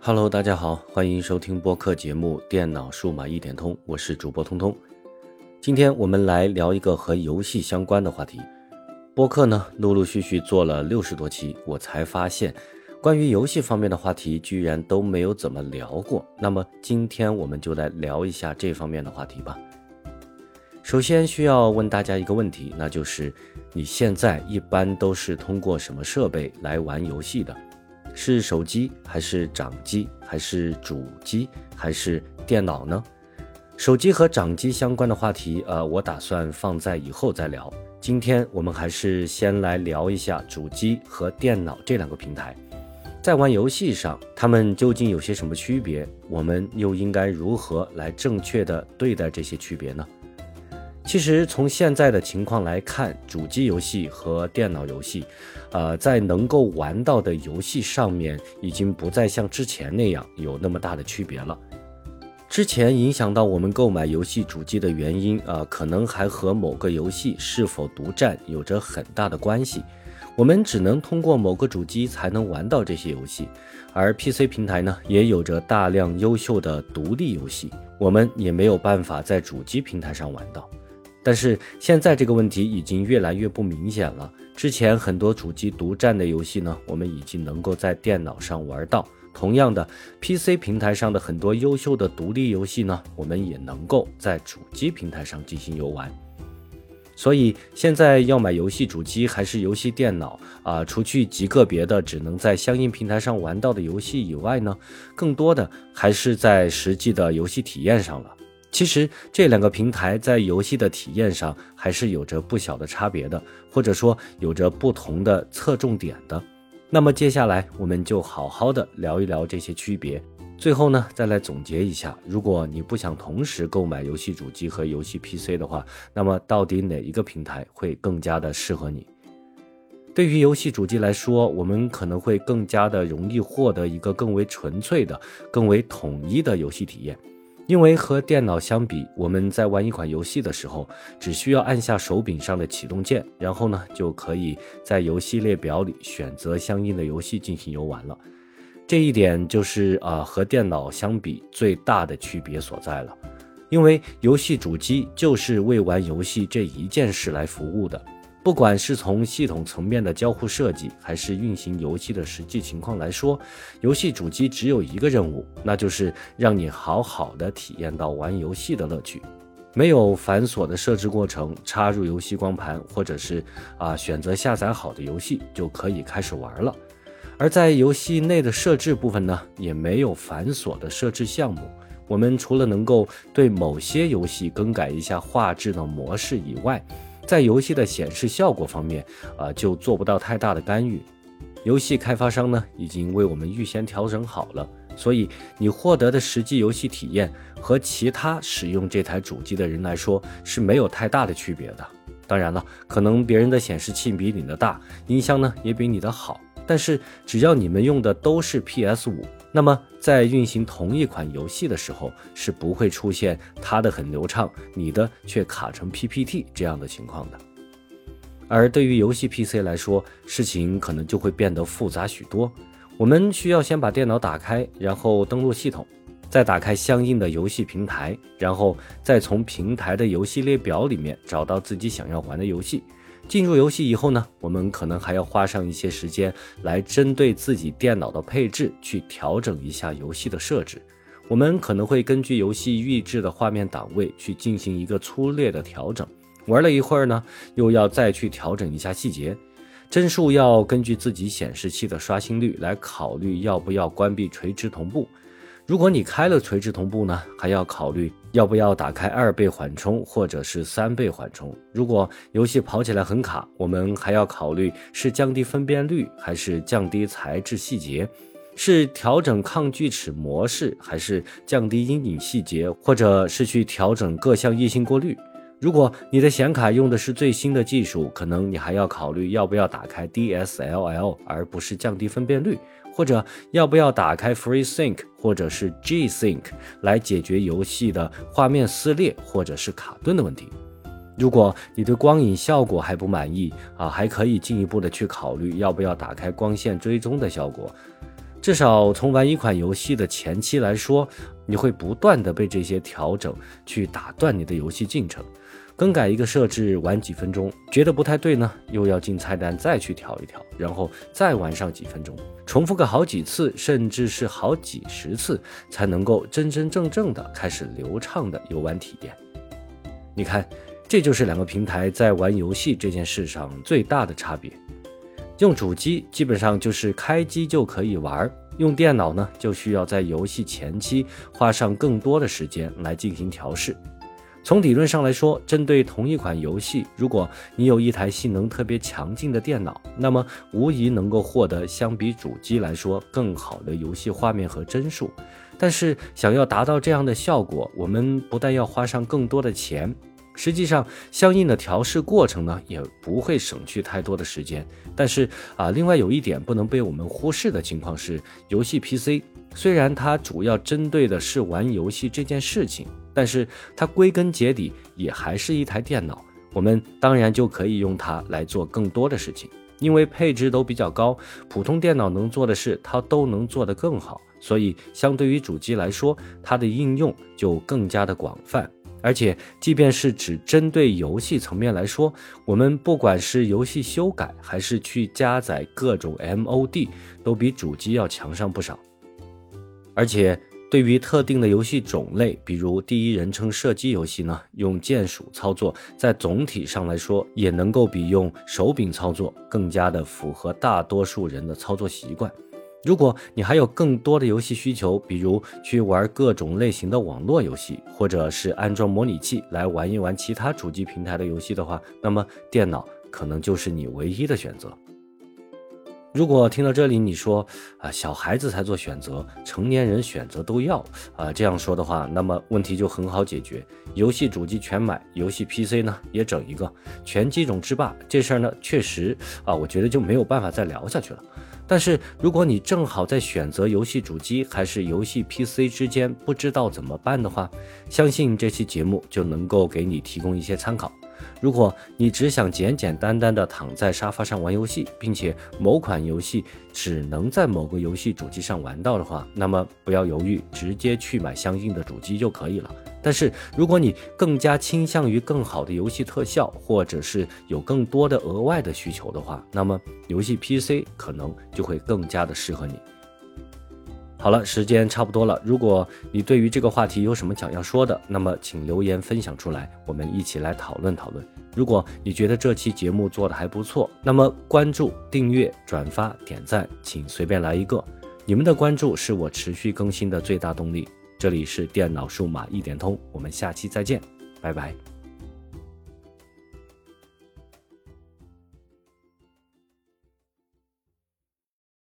Hello，大家好，欢迎收听播客节目《电脑数码一点通》，我是主播通通。今天我们来聊一个和游戏相关的话题。播客呢，陆陆续续做了六十多期，我才发现，关于游戏方面的话题居然都没有怎么聊过。那么今天我们就来聊一下这方面的话题吧。首先需要问大家一个问题，那就是你现在一般都是通过什么设备来玩游戏的？是手机还是掌机还是主机还是电脑呢？手机和掌机相关的话题，呃，我打算放在以后再聊。今天我们还是先来聊一下主机和电脑这两个平台，在玩游戏上，它们究竟有些什么区别？我们又应该如何来正确的对待这些区别呢？其实从现在的情况来看，主机游戏和电脑游戏，呃，在能够玩到的游戏上面，已经不再像之前那样有那么大的区别了。之前影响到我们购买游戏主机的原因，啊，可能还和某个游戏是否独占有着很大的关系。我们只能通过某个主机才能玩到这些游戏，而 PC 平台呢，也有着大量优秀的独立游戏，我们也没有办法在主机平台上玩到。但是现在这个问题已经越来越不明显了。之前很多主机独占的游戏呢，我们已经能够在电脑上玩到。同样的，PC 平台上的很多优秀的独立游戏呢，我们也能够在主机平台上进行游玩。所以现在要买游戏主机还是游戏电脑啊？除去极个别的只能在相应平台上玩到的游戏以外呢，更多的还是在实际的游戏体验上了。其实这两个平台在游戏的体验上还是有着不小的差别的，或者说有着不同的侧重点的。那么接下来我们就好好的聊一聊这些区别，最后呢再来总结一下：如果你不想同时购买游戏主机和游戏 PC 的话，那么到底哪一个平台会更加的适合你？对于游戏主机来说，我们可能会更加的容易获得一个更为纯粹的、更为统一的游戏体验。因为和电脑相比，我们在玩一款游戏的时候，只需要按下手柄上的启动键，然后呢，就可以在游戏列表里选择相应的游戏进行游玩了。这一点就是啊，和电脑相比最大的区别所在了。因为游戏主机就是为玩游戏这一件事来服务的。不管是从系统层面的交互设计，还是运行游戏的实际情况来说，游戏主机只有一个任务，那就是让你好好的体验到玩游戏的乐趣。没有繁琐的设置过程，插入游戏光盘，或者是啊选择下载好的游戏就可以开始玩了。而在游戏内的设置部分呢，也没有繁琐的设置项目。我们除了能够对某些游戏更改一下画质的模式以外，在游戏的显示效果方面，啊，就做不到太大的干预。游戏开发商呢，已经为我们预先调整好了，所以你获得的实际游戏体验和其他使用这台主机的人来说是没有太大的区别的。当然了，可能别人的显示器比你的大，音箱呢也比你的好。但是只要你们用的都是 PS 五，那么在运行同一款游戏的时候，是不会出现它的很流畅，你的却卡成 PPT 这样的情况的。而对于游戏 PC 来说，事情可能就会变得复杂许多。我们需要先把电脑打开，然后登录系统，再打开相应的游戏平台，然后再从平台的游戏列表里面找到自己想要玩的游戏。进入游戏以后呢，我们可能还要花上一些时间来针对自己电脑的配置去调整一下游戏的设置。我们可能会根据游戏预置的画面档位去进行一个粗略的调整。玩了一会儿呢，又要再去调整一下细节。帧数要根据自己显示器的刷新率来考虑要不要关闭垂直同步。如果你开了垂直同步呢，还要考虑要不要打开二倍缓冲或者是三倍缓冲。如果游戏跑起来很卡，我们还要考虑是降低分辨率还是降低材质细节，是调整抗锯齿模式还是降低阴影细节，或者是去调整各项异性过滤。如果你的显卡用的是最新的技术，可能你还要考虑要不要打开 DSLL 而不是降低分辨率。或者要不要打开 FreeSync 或者是 G-Sync 来解决游戏的画面撕裂或者是卡顿的问题？如果你对光影效果还不满意啊，还可以进一步的去考虑要不要打开光线追踪的效果。至少从玩一款游戏的前期来说，你会不断的被这些调整去打断你的游戏进程。更改一个设置，玩几分钟，觉得不太对呢，又要进菜单再去调一调，然后再玩上几分钟，重复个好几次，甚至是好几十次，才能够真真正正的开始流畅的游玩体验。你看，这就是两个平台在玩游戏这件事上最大的差别。用主机基本上就是开机就可以玩，用电脑呢就需要在游戏前期花上更多的时间来进行调试。从理论上来说，针对同一款游戏，如果你有一台性能特别强劲的电脑，那么无疑能够获得相比主机来说更好的游戏画面和帧数。但是，想要达到这样的效果，我们不但要花上更多的钱，实际上相应的调试过程呢，也不会省去太多的时间。但是啊，另外有一点不能被我们忽视的情况是，游戏 PC 虽然它主要针对的是玩游戏这件事情。但是它归根结底也还是一台电脑，我们当然就可以用它来做更多的事情，因为配置都比较高，普通电脑能做的事它都能做得更好，所以相对于主机来说，它的应用就更加的广泛。而且，即便是只针对游戏层面来说，我们不管是游戏修改还是去加载各种 MOD，都比主机要强上不少，而且。对于特定的游戏种类，比如第一人称射击游戏呢，用键鼠操作，在总体上来说，也能够比用手柄操作更加的符合大多数人的操作习惯。如果你还有更多的游戏需求，比如去玩各种类型的网络游戏，或者是安装模拟器来玩一玩其他主机平台的游戏的话，那么电脑可能就是你唯一的选择。如果听到这里你说啊，小孩子才做选择，成年人选择都要啊，这样说的话，那么问题就很好解决。游戏主机全买，游戏 PC 呢也整一个，全机种制霸。这事儿呢，确实啊，我觉得就没有办法再聊下去了。但是如果你正好在选择游戏主机还是游戏 PC 之间不知道怎么办的话，相信这期节目就能够给你提供一些参考。如果你只想简简单单的躺在沙发上玩游戏，并且某款游戏只能在某个游戏主机上玩到的话，那么不要犹豫，直接去买相应的主机就可以了。但是如果你更加倾向于更好的游戏特效，或者是有更多的额外的需求的话，那么游戏 PC 可能就会更加的适合你。好了，时间差不多了。如果你对于这个话题有什么想要说的，那么请留言分享出来，我们一起来讨论讨论。如果你觉得这期节目做的还不错，那么关注、订阅、转发、点赞，请随便来一个。你们的关注是我持续更新的最大动力。这里是电脑数码一点通，我们下期再见，拜拜。